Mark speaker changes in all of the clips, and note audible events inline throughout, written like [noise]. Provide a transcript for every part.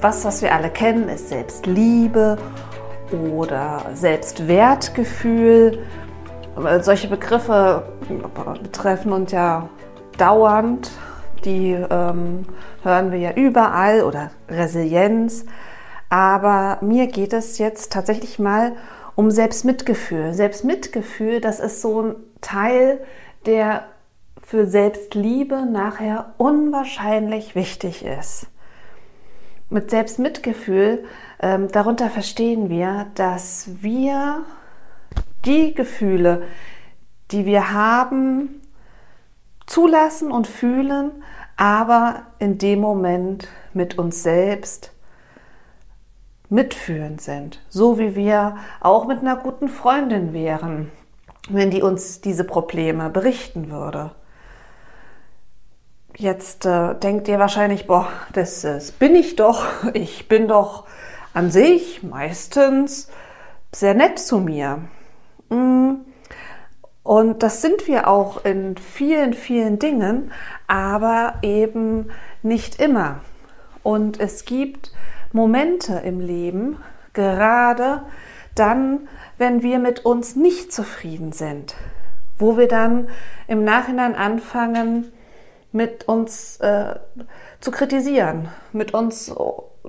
Speaker 1: was, was wir alle kennen, ist Selbstliebe oder Selbstwertgefühl. Solche Begriffe betreffen uns ja dauernd. Die ähm, hören wir ja überall oder Resilienz. Aber mir geht es jetzt tatsächlich mal um Selbstmitgefühl. Selbstmitgefühl, das ist so ein Teil, der für Selbstliebe nachher unwahrscheinlich wichtig ist. Mit Selbstmitgefühl, ähm, darunter verstehen wir, dass wir die Gefühle, die wir haben, zulassen und fühlen, aber in dem Moment mit uns selbst mitfühlend sind. So wie wir auch mit einer guten Freundin wären, wenn die uns diese Probleme berichten würde. Jetzt äh, denkt ihr wahrscheinlich, boah, das, das bin ich doch. [laughs] Ich bin doch an sich meistens sehr nett zu mir. Mm. Und das sind wir auch in vielen, vielen Dingen, aber eben nicht immer. Und es gibt Momente im Leben, gerade dann, wenn wir mit uns nicht zufrieden sind, wo wir dann im Nachhinein anfangen, mit uns äh, zu kritisieren, mit uns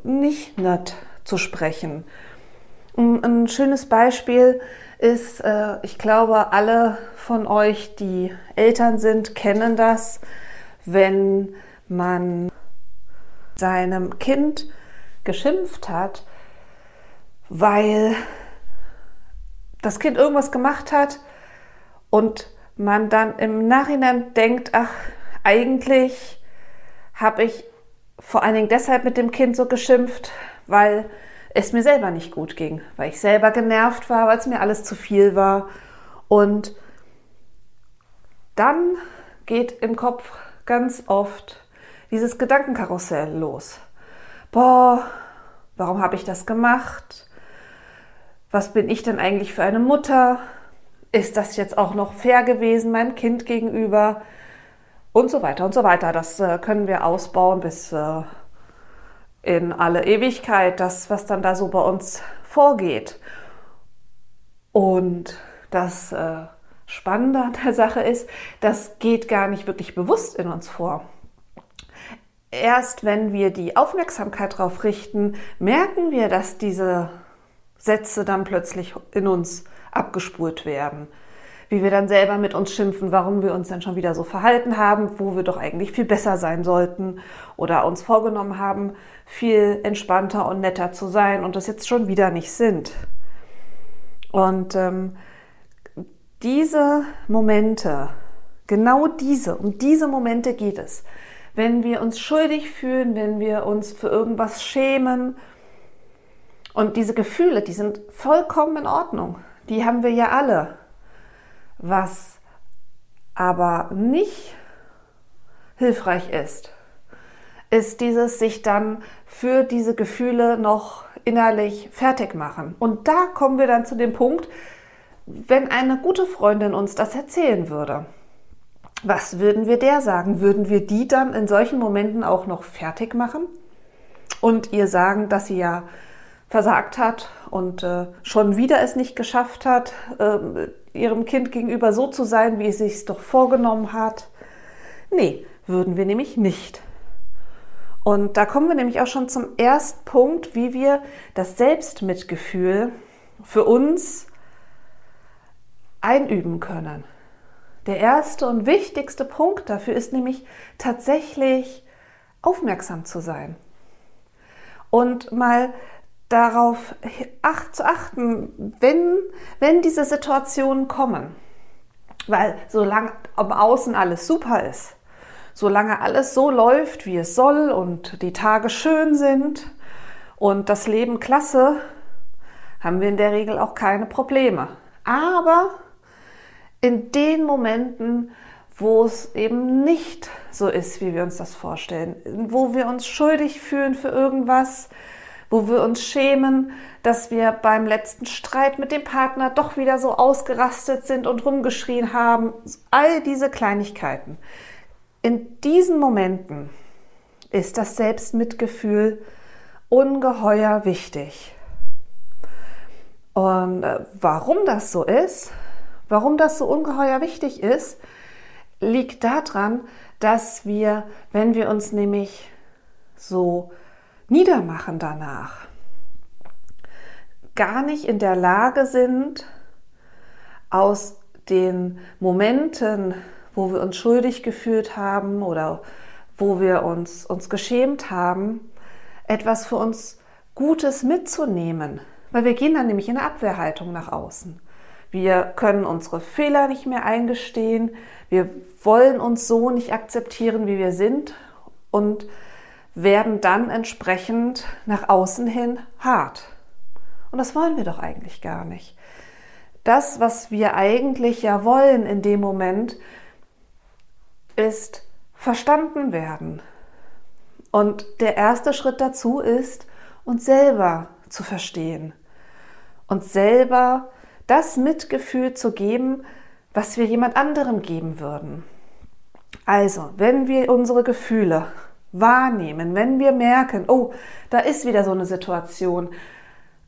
Speaker 1: nicht nett zu sprechen. Ein schönes Beispiel ist, äh, ich glaube, alle von euch, die Eltern sind, kennen das, wenn man seinem Kind geschimpft hat, weil das Kind irgendwas gemacht hat und man dann im Nachhinein denkt, ach, eigentlich habe ich vor allen Dingen deshalb mit dem Kind so geschimpft, weil es mir selber nicht gut ging, weil ich selber genervt war, weil es mir alles zu viel war. Und dann geht im Kopf ganz oft dieses Gedankenkarussell los. Boah, warum habe ich das gemacht? Was bin ich denn eigentlich für eine Mutter? Ist das jetzt auch noch fair gewesen meinem Kind gegenüber? Und so weiter und so weiter. Das äh, können wir ausbauen bis äh, in alle Ewigkeit, das, was dann da so bei uns vorgeht. Und das äh, Spannende an der Sache ist, das geht gar nicht wirklich bewusst in uns vor. Erst wenn wir die Aufmerksamkeit darauf richten, merken wir, dass diese Sätze dann plötzlich in uns abgespult werden wie wir dann selber mit uns schimpfen, warum wir uns dann schon wieder so verhalten haben, wo wir doch eigentlich viel besser sein sollten oder uns vorgenommen haben, viel entspannter und netter zu sein und das jetzt schon wieder nicht sind. Und ähm, diese Momente, genau diese, um diese Momente geht es. Wenn wir uns schuldig fühlen, wenn wir uns für irgendwas schämen. Und diese Gefühle, die sind vollkommen in Ordnung. Die haben wir ja alle. Was aber nicht hilfreich ist, ist dieses sich dann für diese Gefühle noch innerlich fertig machen. Und da kommen wir dann zu dem Punkt, wenn eine gute Freundin uns das erzählen würde. Was würden wir der sagen? Würden wir die dann in solchen Momenten auch noch fertig machen und ihr sagen, dass sie ja versagt hat und äh, schon wieder es nicht geschafft hat, äh, ihrem Kind gegenüber so zu sein, wie es sich doch vorgenommen hat? Nee, würden wir nämlich nicht. Und da kommen wir nämlich auch schon zum ersten Punkt, wie wir das Selbstmitgefühl für uns einüben können. Der erste und wichtigste Punkt dafür ist nämlich tatsächlich aufmerksam zu sein und mal darauf acht, zu achten, wenn, wenn diese Situationen kommen. Weil solange am Außen alles super ist, solange alles so läuft, wie es soll und die Tage schön sind und das Leben klasse, haben wir in der Regel auch keine Probleme. Aber in den Momenten, wo es eben nicht so ist, wie wir uns das vorstellen, wo wir uns schuldig fühlen für irgendwas, wo wir uns schämen, dass wir beim letzten Streit mit dem Partner doch wieder so ausgerastet sind und rumgeschrien haben. All diese Kleinigkeiten. In diesen Momenten ist das Selbstmitgefühl ungeheuer wichtig. Und äh, warum das so ist, warum das so ungeheuer wichtig ist, liegt daran, dass wir, wenn wir uns nämlich so niedermachen danach, gar nicht in der Lage sind, aus den Momenten, wo wir uns schuldig gefühlt haben oder wo wir uns, uns geschämt haben, etwas für uns Gutes mitzunehmen. Weil wir gehen dann nämlich in eine Abwehrhaltung nach außen. Wir können unsere Fehler nicht mehr eingestehen. Wir wollen uns so nicht akzeptieren, wie wir sind und werden dann entsprechend nach außen hin hart. Und das wollen wir doch eigentlich gar nicht. Das, was wir eigentlich ja wollen in dem Moment, ist verstanden werden. Und der erste Schritt dazu ist, uns selber zu verstehen. Uns selber das Mitgefühl zu geben, was wir jemand anderem geben würden. Also, wenn wir unsere Gefühle wahrnehmen, wenn wir merken, oh, da ist wieder so eine Situation,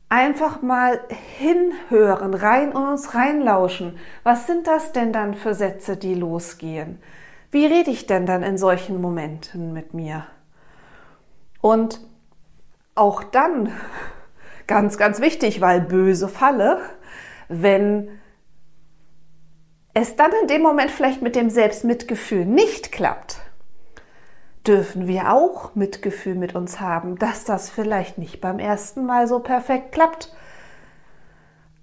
Speaker 1: einfach mal hinhören, rein und uns reinlauschen. Was sind das denn dann für Sätze, die losgehen? Wie rede ich denn dann in solchen Momenten mit mir? Und auch dann, [laughs] ganz, ganz wichtig, weil böse Falle, wenn es dann in dem Moment vielleicht mit dem Selbstmitgefühl nicht klappt, dürfen wir auch Mitgefühl mit uns haben, dass das vielleicht nicht beim ersten Mal so perfekt klappt.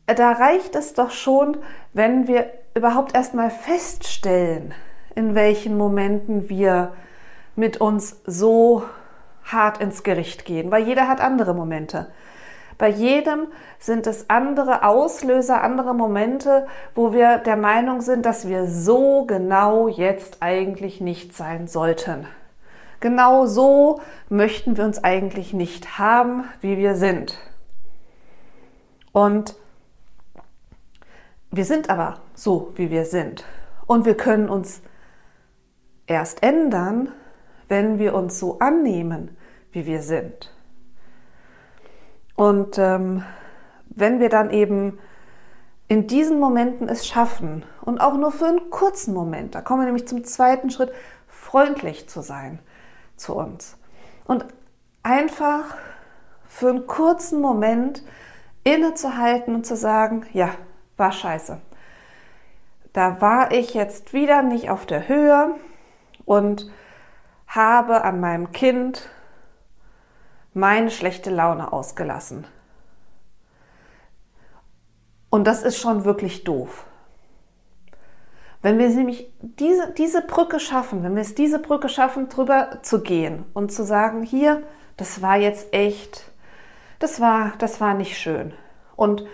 Speaker 1: Da reicht es doch schon, wenn wir überhaupt erstmal feststellen, in welchen Momenten wir mit uns so hart ins Gericht gehen, weil jeder hat andere Momente. Bei jedem sind es andere Auslöser, andere Momente, wo wir der Meinung sind, dass wir so genau jetzt eigentlich nicht sein sollten. Genau so möchten wir uns eigentlich nicht haben, wie wir sind. Und wir sind aber so, wie wir sind. Und wir können uns erst ändern, wenn wir uns so annehmen, wie wir sind. Und ähm, wenn wir dann eben in diesen Momenten es schaffen und auch nur für einen kurzen Moment, da kommen wir nämlich zum zweiten Schritt, freundlich zu sein zu uns. Und einfach für einen kurzen Moment innezuhalten und zu sagen, ja, war scheiße. Da war ich jetzt wieder nicht auf der Höhe und habe an meinem Kind meine schlechte Laune ausgelassen. Und das ist schon wirklich doof. Wenn wir nämlich diese, diese Brücke schaffen, wenn wir es diese Brücke schaffen, drüber zu gehen und zu sagen, hier, das war jetzt echt, das war, das war nicht schön. Und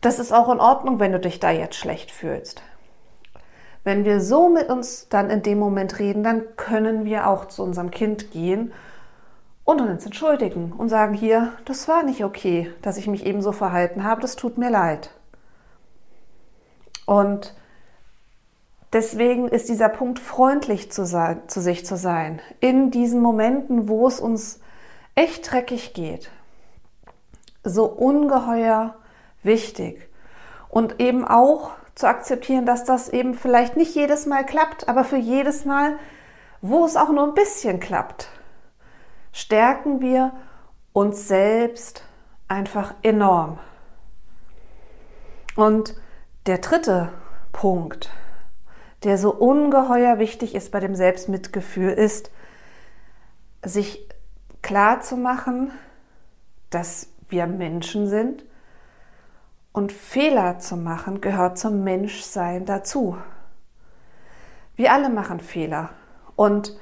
Speaker 1: das ist auch in Ordnung, wenn du dich da jetzt schlecht fühlst. Wenn wir so mit uns dann in dem Moment reden, dann können wir auch zu unserem Kind gehen und uns entschuldigen und sagen hier, das war nicht okay, dass ich mich eben so verhalten habe, das tut mir leid. Und Deswegen ist dieser Punkt, freundlich zu, sein, zu sich zu sein, in diesen Momenten, wo es uns echt dreckig geht, so ungeheuer wichtig. Und eben auch zu akzeptieren, dass das eben vielleicht nicht jedes Mal klappt, aber für jedes Mal, wo es auch nur ein bisschen klappt, stärken wir uns selbst einfach enorm. Und der dritte Punkt, der so ungeheuer wichtig ist bei dem Selbstmitgefühl, ist, sich klar zu machen, dass wir Menschen sind und Fehler zu machen gehört zum Menschsein dazu. Wir alle machen Fehler und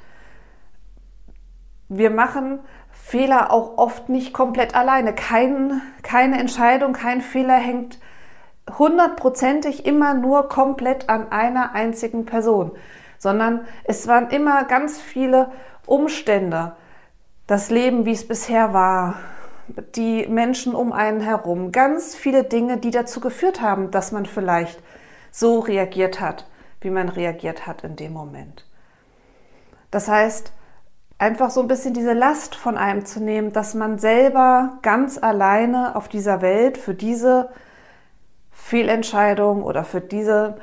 Speaker 1: wir machen Fehler auch oft nicht komplett alleine. Kein, keine Entscheidung, kein Fehler hängt hundertprozentig immer nur komplett an einer einzigen Person, sondern es waren immer ganz viele Umstände, das Leben, wie es bisher war, die Menschen um einen herum, ganz viele Dinge, die dazu geführt haben, dass man vielleicht so reagiert hat, wie man reagiert hat in dem Moment. Das heißt, einfach so ein bisschen diese Last von einem zu nehmen, dass man selber ganz alleine auf dieser Welt für diese Fehlentscheidung oder für diese,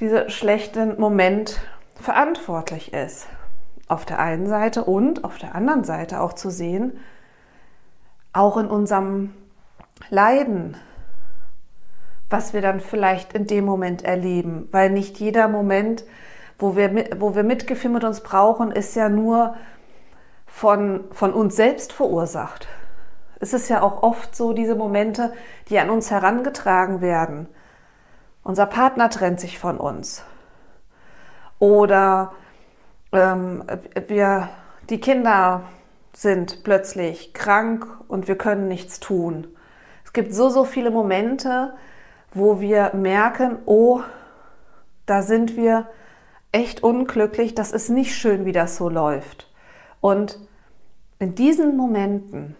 Speaker 1: diese schlechten Moment verantwortlich ist. Auf der einen Seite und auf der anderen Seite auch zu sehen, auch in unserem Leiden, was wir dann vielleicht in dem Moment erleben, weil nicht jeder Moment, wo wir, wo wir Mitgefühl mit uns brauchen, ist ja nur von, von uns selbst verursacht. Es ist ja auch oft so diese Momente, die an uns herangetragen werden. Unser Partner trennt sich von uns. Oder ähm, wir, die Kinder sind plötzlich krank und wir können nichts tun. Es gibt so, so viele Momente, wo wir merken, oh, da sind wir echt unglücklich, das ist nicht schön, wie das so läuft. Und in diesen Momenten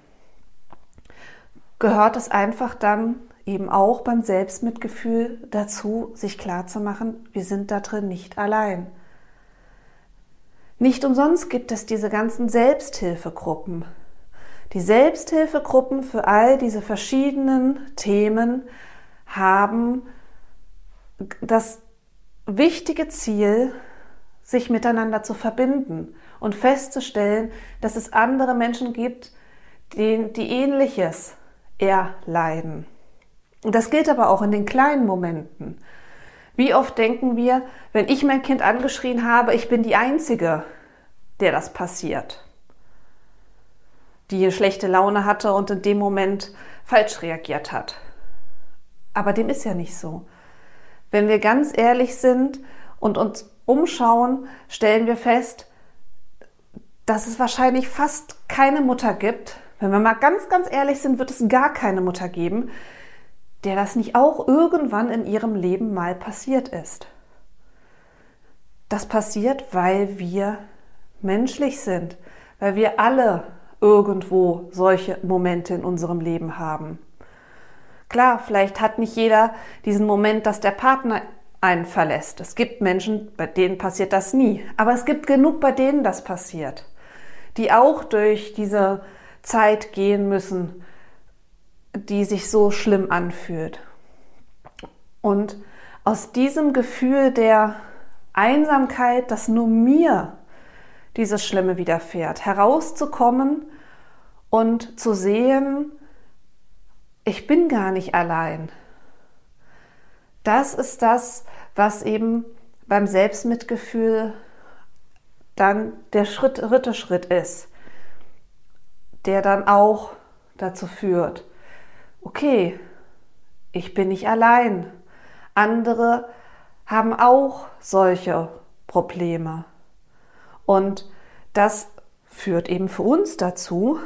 Speaker 1: gehört es einfach dann eben auch beim Selbstmitgefühl dazu, sich klarzumachen, wir sind da drin nicht allein. Nicht umsonst gibt es diese ganzen Selbsthilfegruppen. Die Selbsthilfegruppen für all diese verschiedenen Themen haben das wichtige Ziel, sich miteinander zu verbinden und festzustellen, dass es andere Menschen gibt, die, die ähnliches erleiden. Und das gilt aber auch in den kleinen Momenten. Wie oft denken wir, wenn ich mein Kind angeschrien habe, ich bin die Einzige, der das passiert, die schlechte Laune hatte und in dem Moment falsch reagiert hat. Aber dem ist ja nicht so. Wenn wir ganz ehrlich sind und uns umschauen, stellen wir fest, dass es wahrscheinlich fast keine Mutter gibt, wenn wir mal ganz, ganz ehrlich sind, wird es gar keine Mutter geben, der das nicht auch irgendwann in ihrem Leben mal passiert ist. Das passiert, weil wir menschlich sind, weil wir alle irgendwo solche Momente in unserem Leben haben. Klar, vielleicht hat nicht jeder diesen Moment, dass der Partner einen verlässt. Es gibt Menschen, bei denen passiert das nie. Aber es gibt genug, bei denen das passiert die auch durch diese Zeit gehen müssen, die sich so schlimm anfühlt. Und aus diesem Gefühl der Einsamkeit, dass nur mir dieses Schlimme widerfährt, herauszukommen und zu sehen, ich bin gar nicht allein. Das ist das, was eben beim Selbstmitgefühl dann der dritte Schritt ist, der dann auch dazu führt, okay, ich bin nicht allein. Andere haben auch solche Probleme. Und das führt eben für uns dazu,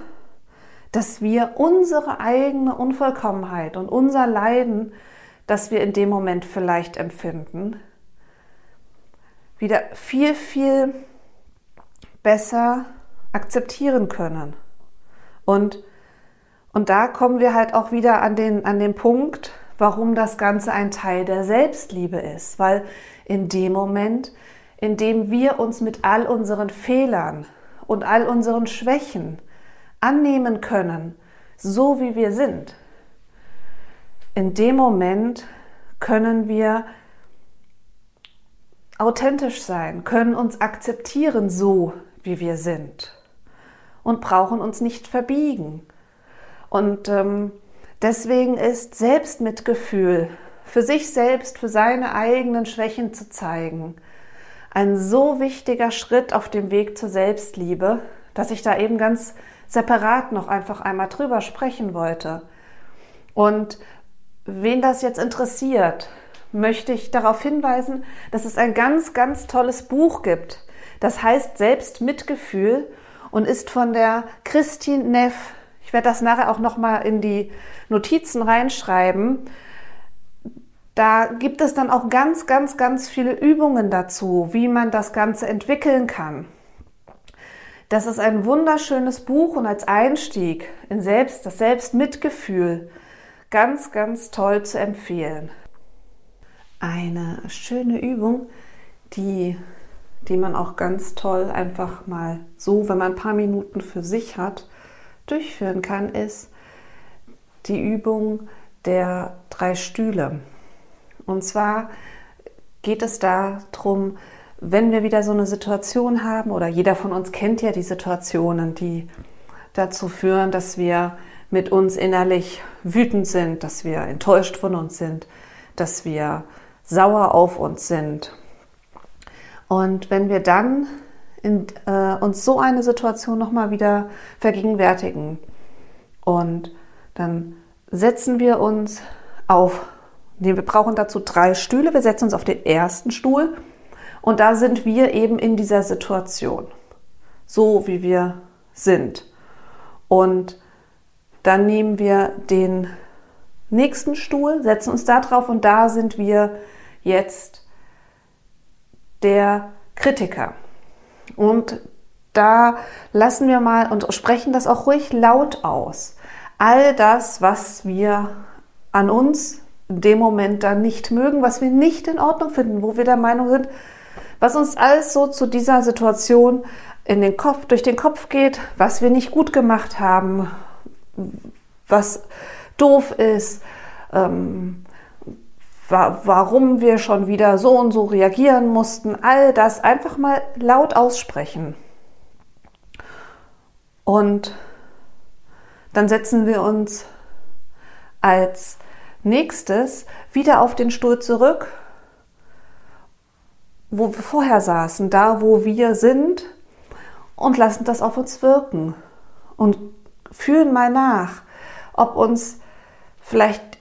Speaker 1: dass wir unsere eigene Unvollkommenheit und unser Leiden, das wir in dem Moment vielleicht empfinden, wieder viel, viel besser akzeptieren können. Und, und da kommen wir halt auch wieder an den, an den Punkt, warum das Ganze ein Teil der Selbstliebe ist. Weil in dem Moment, in dem wir uns mit all unseren Fehlern und all unseren Schwächen annehmen können, so wie wir sind, in dem Moment können wir authentisch sein, können uns akzeptieren, so wie wir sind und brauchen uns nicht verbiegen. Und ähm, deswegen ist Selbstmitgefühl für sich selbst, für seine eigenen Schwächen zu zeigen, ein so wichtiger Schritt auf dem Weg zur Selbstliebe, dass ich da eben ganz separat noch einfach einmal drüber sprechen wollte. Und wen das jetzt interessiert, möchte ich darauf hinweisen, dass es ein ganz, ganz tolles Buch gibt, das heißt Selbstmitgefühl und ist von der Christine Neff. Ich werde das nachher auch noch mal in die Notizen reinschreiben. Da gibt es dann auch ganz, ganz, ganz viele Übungen dazu, wie man das Ganze entwickeln kann. Das ist ein wunderschönes Buch und als Einstieg in Selbst, das Selbstmitgefühl ganz, ganz toll zu empfehlen. Eine schöne Übung, die die man auch ganz toll einfach mal so, wenn man ein paar Minuten für sich hat, durchführen kann, ist die Übung der drei Stühle. Und zwar geht es darum, wenn wir wieder so eine Situation haben, oder jeder von uns kennt ja die Situationen, die dazu führen, dass wir mit uns innerlich wütend sind, dass wir enttäuscht von uns sind, dass wir sauer auf uns sind. Und wenn wir dann in, äh, uns so eine Situation nochmal wieder vergegenwärtigen und dann setzen wir uns auf, wir brauchen dazu drei Stühle, wir setzen uns auf den ersten Stuhl und da sind wir eben in dieser Situation, so wie wir sind. Und dann nehmen wir den nächsten Stuhl, setzen uns da drauf und da sind wir jetzt der Kritiker. Und da lassen wir mal und sprechen das auch ruhig laut aus. All das, was wir an uns in dem Moment dann nicht mögen, was wir nicht in Ordnung finden, wo wir der Meinung sind, was uns alles so zu dieser Situation in den Kopf, durch den Kopf geht, was wir nicht gut gemacht haben, was doof ist, ähm, wa warum wir schon wieder so und so reagieren mussten, all das einfach mal laut aussprechen. Und dann setzen wir uns als nächstes wieder auf den Stuhl zurück, wo wir vorher saßen, da wo wir sind und lassen das auf uns wirken und fühlen mal nach, ob uns vielleicht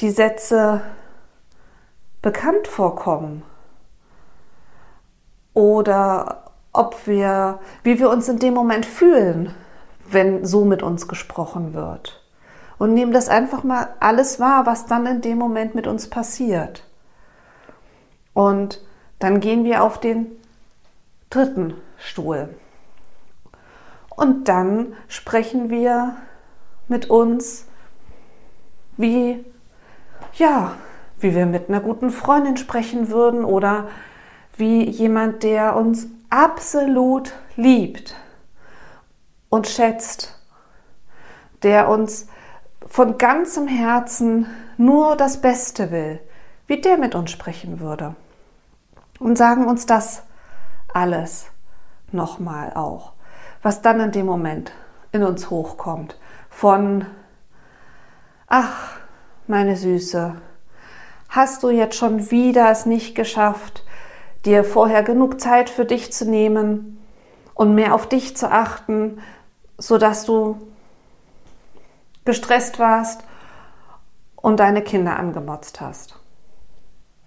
Speaker 1: die Sätze bekannt vorkommen oder ob wir, wie wir uns in dem Moment fühlen, wenn so mit uns gesprochen wird. Und nehmen das einfach mal alles wahr, was dann in dem Moment mit uns passiert. Und dann gehen wir auf den dritten Stuhl. Und dann sprechen wir mit uns wie, ja, wie wir mit einer guten Freundin sprechen würden oder wie jemand, der uns absolut liebt und schätzt, der uns von ganzem Herzen nur das Beste will, wie der mit uns sprechen würde. Und sagen uns das alles nochmal auch was dann in dem Moment in uns hochkommt. Von, ach, meine Süße, hast du jetzt schon wieder es nicht geschafft, dir vorher genug Zeit für dich zu nehmen und mehr auf dich zu achten, sodass du gestresst warst und deine Kinder angemotzt hast.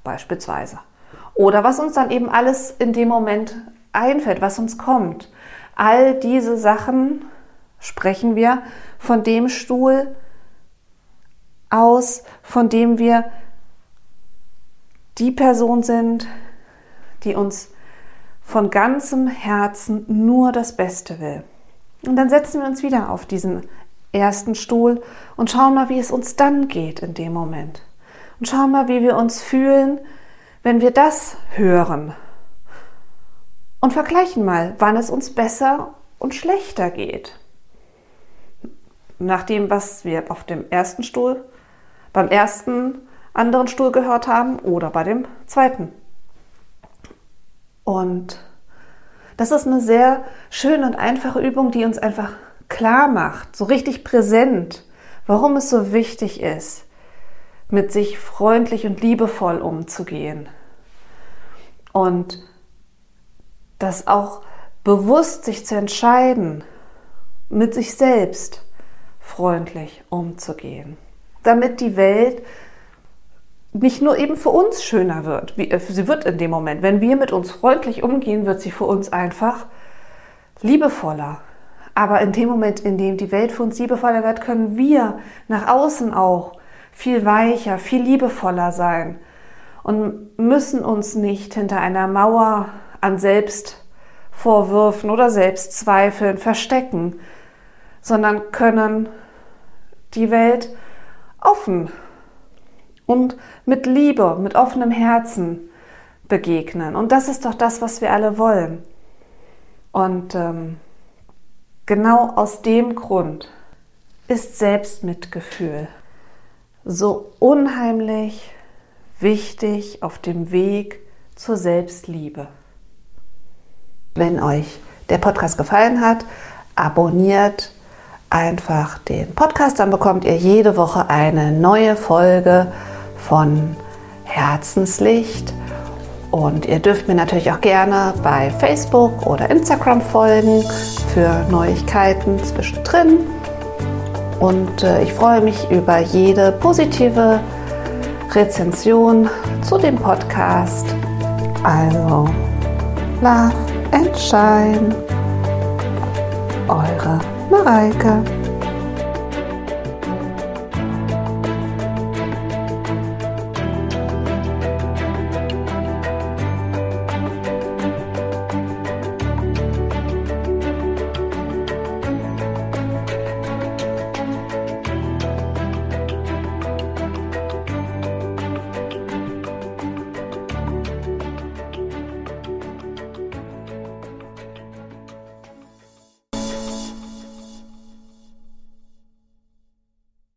Speaker 1: Beispielsweise. Oder was uns dann eben alles in dem Moment einfällt, was uns kommt. All diese Sachen sprechen wir von dem Stuhl aus, von dem wir die Person sind, die uns von ganzem Herzen nur das Beste will. Und dann setzen wir uns wieder auf diesen ersten Stuhl und schauen mal, wie es uns dann geht in dem Moment. Und schauen mal, wie wir uns fühlen, wenn wir das hören, und vergleichen mal, wann es uns besser und schlechter geht. Nach dem, was wir auf dem ersten Stuhl, beim ersten anderen Stuhl gehört haben oder bei dem zweiten. Und das ist eine sehr schöne und einfache Übung, die uns einfach klar macht, so richtig präsent, warum es so wichtig ist, mit sich freundlich und liebevoll umzugehen. Und das auch bewusst sich zu entscheiden, mit sich selbst freundlich umzugehen, damit die Welt nicht nur eben für uns schöner wird, wie, äh, sie wird in dem Moment, wenn wir mit uns freundlich umgehen, wird sie für uns einfach liebevoller. Aber in dem Moment, in dem die Welt für uns liebevoller wird, können wir nach außen auch viel weicher, viel liebevoller sein und müssen uns nicht hinter einer Mauer an Selbstvorwürfen oder Selbstzweifeln verstecken, sondern können die Welt offen und mit Liebe, mit offenem Herzen begegnen. Und das ist doch das, was wir alle wollen. Und ähm, genau aus dem Grund ist Selbstmitgefühl so unheimlich wichtig auf dem Weg zur Selbstliebe. Wenn euch der Podcast gefallen hat, abonniert einfach den Podcast, dann bekommt ihr jede Woche eine neue Folge von Herzenslicht. Und ihr dürft mir natürlich auch gerne bei Facebook oder Instagram folgen für Neuigkeiten zwischendrin. Und äh, ich freue mich über jede positive Rezension zu dem Podcast. Also, Love and Shine. Eure Mareike.